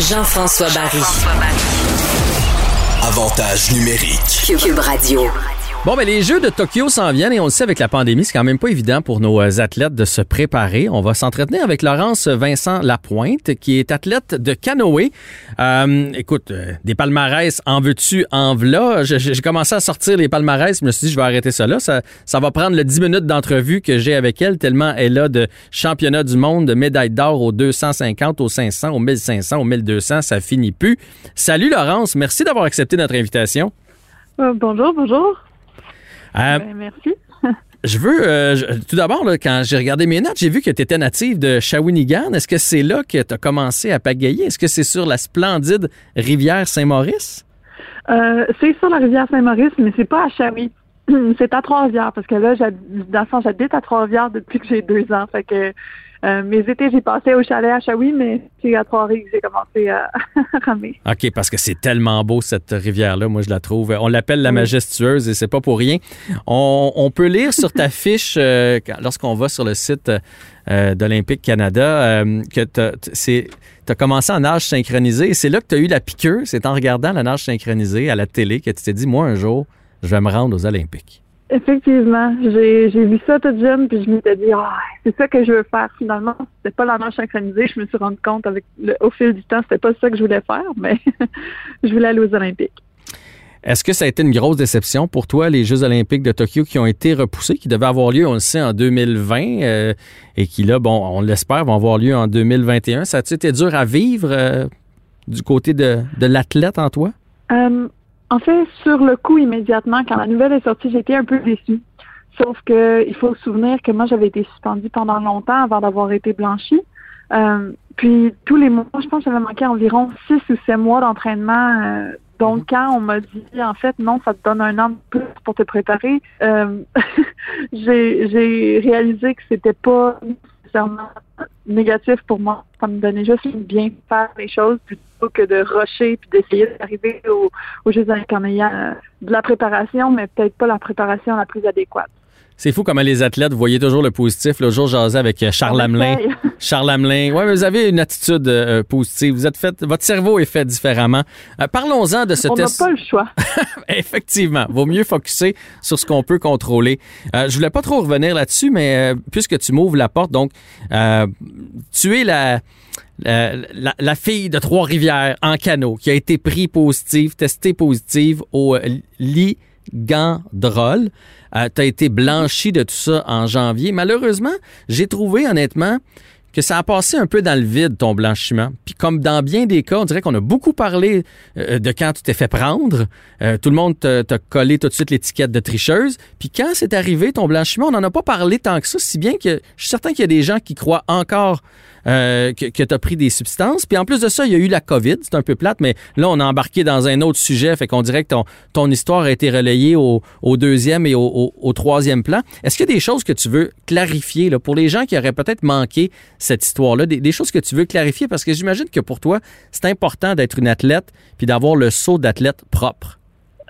Jean-François Barry. Avantage numérique. Cube Radio. Bon, mais les Jeux de Tokyo s'en viennent et on le sait avec la pandémie, c'est quand même pas évident pour nos euh, athlètes de se préparer. On va s'entretenir avec Laurence Vincent Lapointe, qui est athlète de canoë. Euh, écoute, euh, des palmarès, en veux-tu, en v'là? J'ai commencé à sortir les palmarès, je me suis dit, je vais arrêter ça. Ça, ça va prendre le 10 minutes d'entrevue que j'ai avec elle, tellement elle a de championnat du monde, de médailles d'or aux 250, aux 500, aux 1500, aux 1200, ça finit plus. Salut Laurence, merci d'avoir accepté notre invitation. bonjour, bonjour. Euh, Ben, merci. Je veux, euh, je- tout d'abord, quand j'ai regardé mes notes, j'ai vu que tu étais native de Shawinigan. Est-ce que c'est là que tu as commencé à pagayer? Est-ce que c'est sur la splendide rivière Saint-Maurice? Euh, c'est sur la rivière Saint-Maurice, mais c'est pas à Chaoui. c'est à Trois-Rivières, parce que là, dans le fond, j'habite à Trois-Rivières depuis que j'ai deux ans. Fait que euh, mes étés, j'ai passé au chalet à Chaoui, mais c'est à Trois-Rivières que j'ai commencé à ramer. OK, parce que c'est tellement beau, cette rivière-là. Moi, je la trouve. On l'appelle la majestueuse et c'est pas pour rien. On, on peut lire sur ta fiche, euh, lorsqu'on va sur le site euh, d'Olympique Canada, euh, que tu as commencé en nage synchronisé et c'est là que tu as eu la piqûre. C'est en regardant la nage synchronisée à la télé que tu t'es dit, moi, un jour, je vais me rendre aux Olympiques. Effectivement, j'ai vu ça toute jeune, puis je m'étais dit, ah, c'est ça que je veux faire. Finalement, c'était pas la nage synchronisée. Je me suis rendu compte avec le, au fil du temps, c'était pas ça que je voulais faire, mais je voulais aller aux Olympiques. Est-ce que ça a été une grosse déception pour toi, les Jeux olympiques de Tokyo qui ont été repoussés, qui devaient avoir lieu, on le sait, en 2020 euh, et qui, là, bon, on l'espère, vont avoir lieu en 2021? Ça a-tu été dur à vivre euh, du côté de, de l'athlète en toi? Euh, en fait, sur le coup, immédiatement, quand la nouvelle est sortie, j'étais un peu déçue. Sauf que il faut se souvenir que moi, j'avais été suspendue pendant longtemps avant d'avoir été blanchie. Euh, puis tous les mois, je pense que j'avais manqué environ six ou sept mois d'entraînement. Euh, donc quand on m'a dit en fait non, ça te donne un an de plus pour te préparer, euh, j'ai réalisé que c'était pas nécessairement négatif pour moi. Ça me donnait juste une bien faire les choses plutôt que de rusher puis d'essayer d'arriver au, aux Jeux olympiques en ayant euh, de la préparation, mais peut-être pas la préparation la plus adéquate. C'est fou comment les athlètes, voyez toujours le positif. Le jour, j'asais avec euh, Charles Hamelin. Charles Hamelin. Ouais, mais vous avez une attitude euh, positive. Vous êtes fait, votre cerveau est fait différemment. Euh, Parlons-en de ce On n'a test. pas le choix. Effectivement, vaut mieux focuser sur ce qu'on peut contrôler. Euh, je voulais pas trop revenir là-dessus, mais euh, puisque tu m'ouvres la porte, donc euh, tu es la, la, la- la fille de Trois-Rivières en canot qui a été pris positive, testée positive au euh, ligandrol. Euh, tu été blanchi de tout ça en janvier. Malheureusement, j'ai trouvé honnêtement que ça a passé un peu dans le vide, ton blanchiment. Puis comme dans bien des cas, on dirait qu'on a beaucoup parlé euh, de quand tu t'es fait prendre. Euh, tout le monde t'a collé tout de suite l'étiquette de tricheuse. Puis quand c'est arrivé, ton blanchiment, on n'en a pas parlé tant que ça, si bien que je suis certain qu'il y a des gens qui croient encore euh, que, tu as pris des substances. Puis en plus de ça, il y a eu la COVID. C'est un peu plate, mais là, on a embarqué dans un autre sujet. Fait qu'on dirait que ton, ton histoire a été relayée au, deuxième et au, troisième plan. Est-ce qu'il y a des choses que tu veux clarifier là, pour les gens qui auraient peut-être manqué cette histoire-là? Des, des choses que tu veux clarifier? Parce que j'imagine que pour toi, c'est important d'être une athlète puis d'avoir le saut d'athlète propre.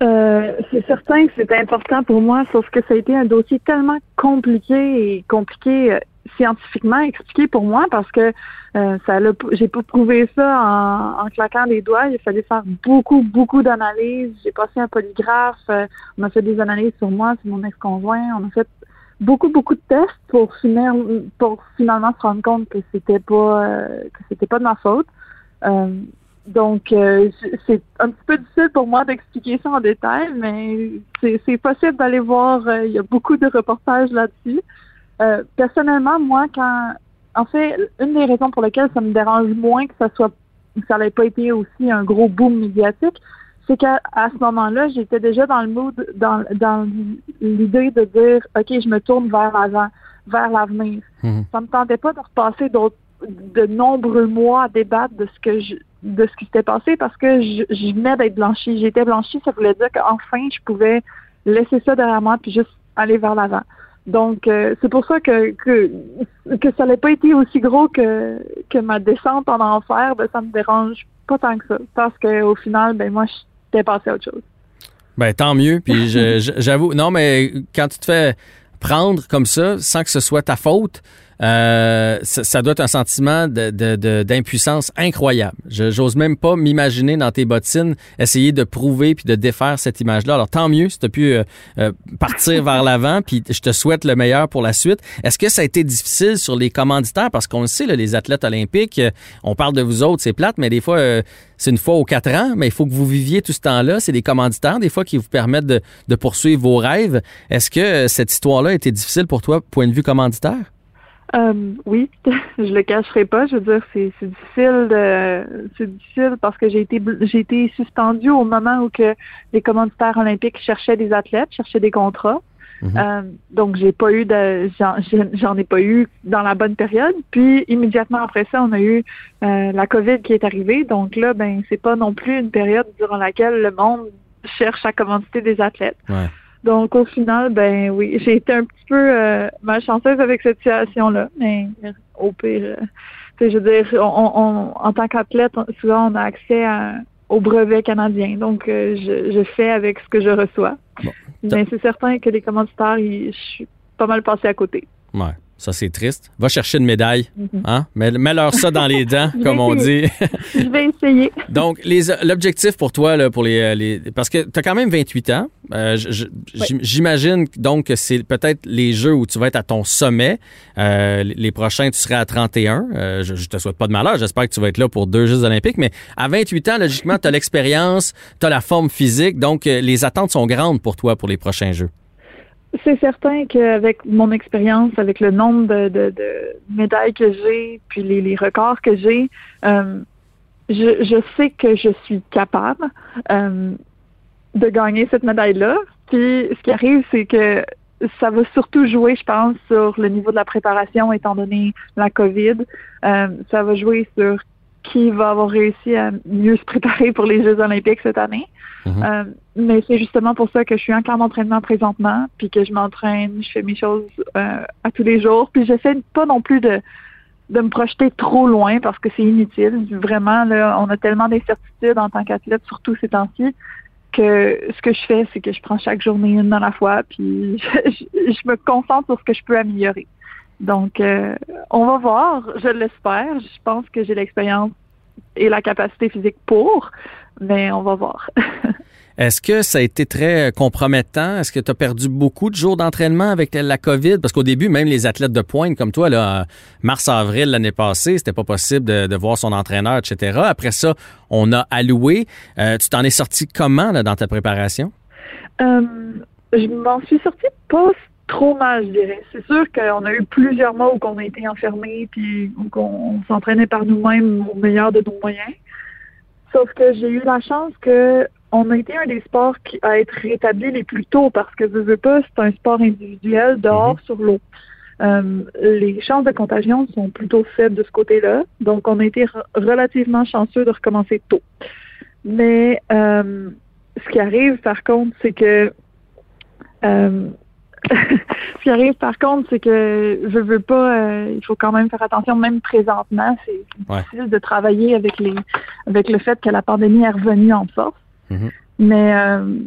Euh, c'est certain que c'est important pour moi, sauf que ça a été un dossier tellement compliqué et compliqué euh, scientifiquement expliqué pour moi parce que euh, ça j'ai pas prouvé ça en, en claquant les doigts. Il fallu faire beaucoup, beaucoup d'analyses. J'ai passé un polygraphe. euh, on a fait des analyses sur moi, sur mon ex-conjoint. On a fait beaucoup, beaucoup de tests pour finir, pour finalement se rendre compte que c'était pas euh, que c'était pas de ma faute. Euh, donc, euh, c'est un petit peu difficile pour moi d'expliquer ça en détail, mais c'est c'est possible d'aller voir. euh, il y a beaucoup de reportages là-dessus. Euh, personnellement, moi, quand, en fait, une des raisons pour lesquelles ça me dérange moins que ça soit, que ça n'ait pas été aussi un gros boom médiatique, c'est qu'à à ce moment-là, j'étais déjà dans le mood, dans, dans l'idée de dire, ok, je me tourne vers l'avant, vers l'avenir. Mhm. Ça me tentait pas de repasser d'autres de nombreux mois à débattre de ce que je de ce qui s'était passé parce que je, je venais d'être blanchie. J'étais blanchie, ça voulait dire qu'enfin je pouvais laisser ça derrière moi puis juste aller vers l'avant. Donc euh, c'est pour ça que, que que ça n'ait pas été aussi gros que que ma descente en enfer, ben ça me dérange pas tant que ça parce que au final ben moi j'étais passée à autre chose. Ben tant mieux. Puis j'avoue, non, mais quand tu te fais prendre comme ça, sans que ce soit ta faute, euh, ça, doit être un sentiment d'impuissance incroyable. J'ose même pas m'imaginer dans tes bottines essayer de prouver puis de défaire cette image-là. Alors tant mieux si tu as pu euh, euh, partir vers l'avant, puis je te souhaite le meilleur pour la suite. Est-ce que ça a été difficile sur les commanditaires? Parce qu'on le sait, les athlètes olympiques, on parle de vous autres, c'est plate, mais des fois, c'est une fois aux quatre ans, mais il faut que vous viviez tout ce temps-là. C'est des commanditaires, des fois, qui vous permettent de, de poursuivre vos rêves. Est-ce que cette histoire-là a été difficile pour toi, point de vue commanditaire? Euh, oui, je le cacherai pas. Je veux dire, c'est difficile de, c'est difficile parce que j'ai été j'ai été suspendue au moment où que les commanditaires olympiques cherchaient des athlètes, cherchaient des contrats. Mhm. euh, donc j'ai pas eu de j'en ai pas eu dans la bonne période. Puis immédiatement après ça, on a eu euh, la COVID qui est arrivée. Donc là, ben c'est pas non plus une période durant laquelle le monde cherche à commanditer des athlètes. Ouais. Donc au final, ben oui, j'ai été un petit peu euh, malchanceuse avec cette situation-là, mais au pire, euh, je veux dire, on, en tant qu'athlète, souvent on a accès au brevet canadien, donc euh, je, je, fais avec ce que je reçois. mais c'est certain que les commanditaires, je suis pas mal passé à côté. Ouais. Ça, c'est triste. Va chercher une médaille. Mhm. hein? Mets-leur ça dans les dents, comme on dit. je vais essayer. Donc, l'objectif pour toi, là, pour les, les parce que tu as quand même 28 ans. Euh, j'imagine donc que c'est peut-être les jeux où tu vas être à ton sommet. Euh, les prochains, tu serais à 31. Euh, je, je te souhaite pas de malheur. J'espère que tu vas être là pour deux Jeux olympiques. Mais à 28 ans, logiquement, tu as l'expérience, tu as la forme physique. Donc, les attentes sont grandes pour toi pour les prochains Jeux. C'est certain qu'avec mon expérience, avec le nombre de, médailles que j'ai, puis les, records que j'ai, euh, je, je, sais que je suis capable euh, de gagner cette médaille-là. Puis ce qui arrive, c'est que ça va surtout jouer, je pense, sur le niveau de la préparation, étant donné la COVID. Euh, ça va jouer sur qui va avoir réussi à mieux se préparer pour les Jeux olympiques cette année. Mhm. Euh, mais c'est justement pour ça que je suis en camp d'entraînement présentement, puis que je m'entraîne, je fais mes choses euh, à tous les jours, puis j'essaie pas non plus de de me projeter trop loin parce que c'est inutile. Vraiment, là, on a tellement d'incertitudes en tant qu'athlète, surtout ces temps-ci, que ce que je fais, c'est que je prends chaque journée une à la fois, puis je, me concentre sur ce que je peux améliorer. Donc, euh, on va voir, je l'espère. Je pense que j'ai l'expérience et la capacité physique pour, mais on va voir. Est-ce que ça a été très compromettant? Est-ce que tu as perdu beaucoup de jours d'entraînement avec la COVID? Parce qu'au début, même les athlètes de pointe comme toi, là, mars-avril l'année passée, c'était pas possible de, voir son entraîneur, etc. Après ça, on a alloué. Euh, tu t'en es sorti comment dans ta préparation? Euh, je m'en suis sorti pas trop mal, je dirais. C'est sûr qu'on a eu plusieurs mois où on a été enfermés puis où on s'entraînait par nous-mêmes au meilleur de nos moyens. Sauf que j'ai eu la chance que on a été un des sports qui a été rétabli les plus tôt parce que je veux pas, c'est un sport individuel dehors mhm. sur l'eau. Euh, les chances de contagion sont plutôt faibles de ce côté-là, donc on a été relativement chanceux de recommencer tôt. Mais euh, ce qui arrive par contre, c'est que euh, ce qui arrive par contre, c'est que je veux pas, euh, il faut quand même faire attention, même présentement, c'est difficile de travailler avec les avec le fait que la pandémie est revenue en force. Mm-hmm. Mais euh,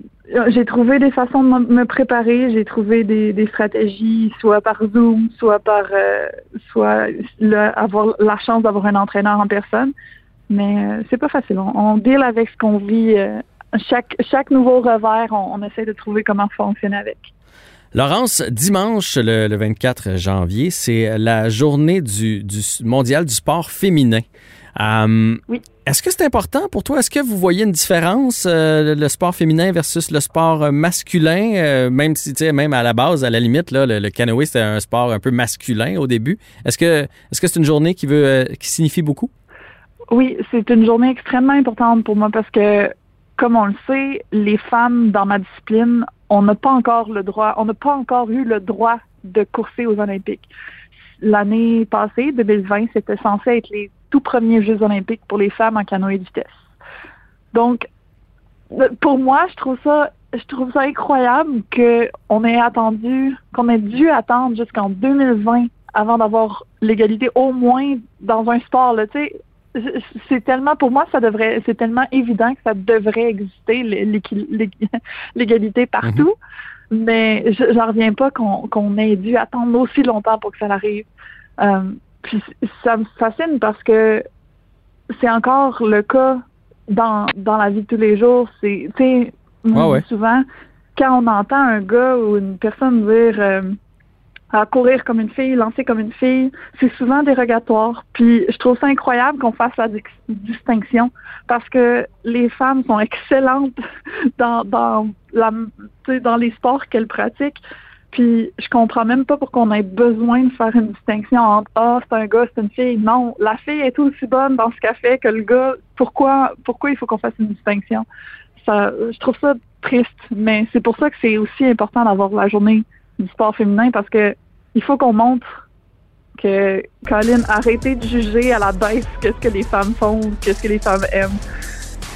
j'ai trouvé des façons de me préparer, j'ai trouvé des, des, stratégies, soit par Zoom, soit par euh, soit avoir la chance d'avoir un entraîneur en personne. Mais c'est pas facile. On, on, deal avec ce qu'on vit. chaque chaque nouveau revers, on, on essaie de trouver comment fonctionner avec. Laurence, dimanche, le, 24 janvier, c'est la journée du, mondial du sport féminin. Euh, oui. Est-ce que c'est important pour toi? Est-ce que vous voyez une différence, euh, le sport féminin versus le sport masculin? Euh, même si, tu sais, même à la base, à la limite, là, le, canoë, c'était un sport un peu masculin au début. Est-ce que est-ce que c'est une journée qui veut qui signifie beaucoup? Oui, c'est une journée extrêmement importante pour moi parce que, comme on le sait, les femmes dans ma discipline on n'a pas encore le droit, on n'a pas encore eu le droit de courser aux Olympiques. L'année passée, 2020, c'était censé être les tout premiers Jeux olympiques pour les femmes en canoë vitesse. Donc, pour moi, je trouve ça, je trouve ça incroyable qu'on ait attendu, qu'on ait dû attendre jusqu'en 2020 avant d'avoir l'égalité au moins dans un sport. Là, c'est tellement pour moi ça devrait c'est tellement évident que ça devrait exister l'égalité partout mhm. mais j'en reviens pas qu'on ait dû attendre aussi longtemps pour que ça arrive Euh, puis ça me fascine parce que c'est encore le cas dans, dans la vie de tous les jours. C'est, tu sais, souvent, quand on entend un gars ou une personne dire euh, à courir comme une fille, lancer comme une fille, c'est souvent dérogatoire. Puis je trouve ça incroyable qu'on fasse la distinction parce que les femmes sont excellentes dans, dans, la, dans les sports qu'elles pratiquent. Puis je comprends même pas pourquoi on ait besoin de faire une distinction entre ah c'est un gars, c'est une fille. Non, la fille est aussi bonne dans ce qu'elle fait que le gars. Pourquoi pourquoi il faut qu'on fasse une distinction? Ça, je trouve ça triste, mais c'est pour ça que c'est aussi important d'avoir la journée du sport féminin parce que il faut qu'on montre que Colin arrêtez de juger à la baisse qu'est-ce que les femmes font, qu'est-ce que les femmes aiment.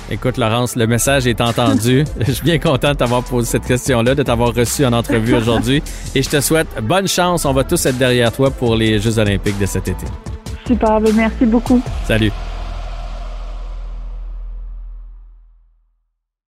Écoute, Laurence, le message est entendu. je suis bien content de t'avoir posé cette question-là, de t'avoir reçu en entrevue aujourd'hui. Et je te souhaite bonne chance. On va tous être derrière toi pour les Jeux olympiques de cet été. Super, ben, merci beaucoup. Salut.